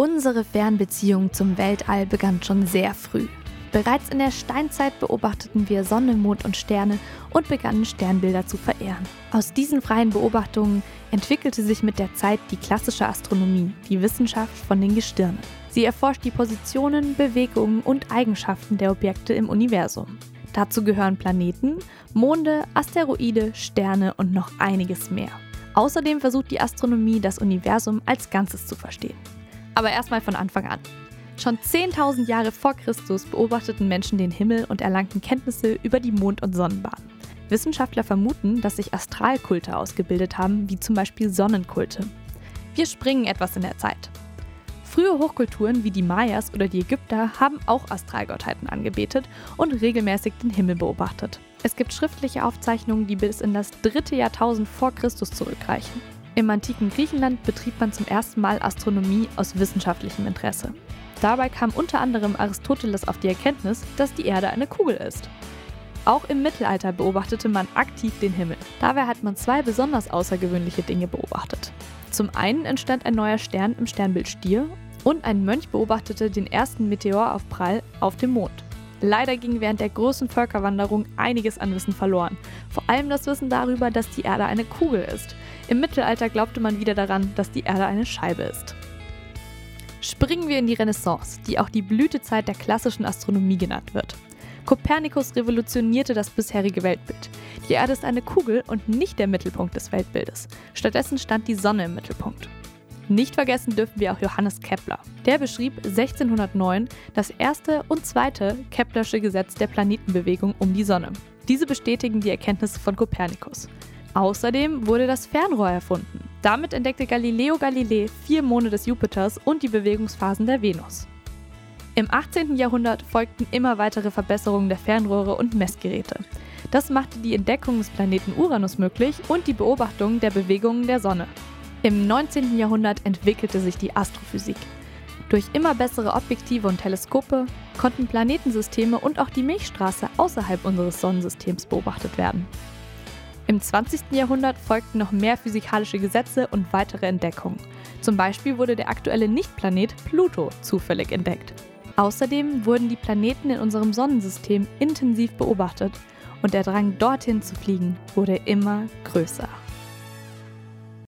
Unsere Fernbeziehung zum Weltall begann schon sehr früh. Bereits in der Steinzeit beobachteten wir Sonne, Mond und Sterne und begannen Sternbilder zu verehren. Aus diesen freien Beobachtungen entwickelte sich mit der Zeit die klassische Astronomie, die Wissenschaft von den Gestirnen. Sie erforscht die Positionen, Bewegungen und Eigenschaften der Objekte im Universum. Dazu gehören Planeten, Monde, Asteroide, Sterne und noch einiges mehr. Außerdem versucht die Astronomie, das Universum als Ganzes zu verstehen. Aber erstmal von Anfang an. Schon 10.000 Jahre vor Christus beobachteten Menschen den Himmel und erlangten Kenntnisse über die Mond- und Sonnenbahn. Wissenschaftler vermuten, dass sich Astralkulte ausgebildet haben, wie zum Beispiel Sonnenkulte. Wir springen etwas in der Zeit. Frühe Hochkulturen wie die Mayas oder die Ägypter haben auch Astralgottheiten angebetet und regelmäßig den Himmel beobachtet. Es gibt schriftliche Aufzeichnungen, die bis in das dritte Jahrtausend vor Christus zurückreichen. Im antiken Griechenland betrieb man zum ersten Mal Astronomie aus wissenschaftlichem Interesse. Dabei kam unter anderem Aristoteles auf die Erkenntnis, dass die Erde eine Kugel ist. Auch im Mittelalter beobachtete man aktiv den Himmel. Dabei hat man zwei besonders außergewöhnliche Dinge beobachtet. Zum einen entstand ein neuer Stern im Sternbild Stier und ein Mönch beobachtete den ersten Meteoraufprall auf dem Mond. Leider ging während der großen Völkerwanderung einiges an Wissen verloren. Vor allem das Wissen darüber, dass die Erde eine Kugel ist. Im Mittelalter glaubte man wieder daran, dass die Erde eine Scheibe ist. Springen wir in die Renaissance, die auch die Blütezeit der klassischen Astronomie genannt wird. Kopernikus revolutionierte das bisherige Weltbild. Die Erde ist eine Kugel und nicht der Mittelpunkt des Weltbildes. Stattdessen stand die Sonne im Mittelpunkt. Nicht vergessen dürfen wir auch Johannes Kepler. Der beschrieb 1609 das erste und zweite Keplersche Gesetz der Planetenbewegung um die Sonne. Diese bestätigen die Erkenntnisse von Kopernikus. Außerdem wurde das Fernrohr erfunden. Damit entdeckte Galileo Galilei vier Monde des Jupiters und die Bewegungsphasen der Venus. Im 18. Jahrhundert folgten immer weitere Verbesserungen der Fernrohre und Messgeräte. Das machte die Entdeckung des Planeten Uranus möglich und die Beobachtung der Bewegungen der Sonne. Im 19. Jahrhundert entwickelte sich die Astrophysik. Durch immer bessere Objektive und Teleskope konnten Planetensysteme und auch die Milchstraße außerhalb unseres Sonnensystems beobachtet werden. Im 20. Jahrhundert folgten noch mehr physikalische Gesetze und weitere Entdeckungen. Zum Beispiel wurde der aktuelle Nichtplanet Pluto zufällig entdeckt. Außerdem wurden die Planeten in unserem Sonnensystem intensiv beobachtet und der Drang dorthin zu fliegen wurde immer größer.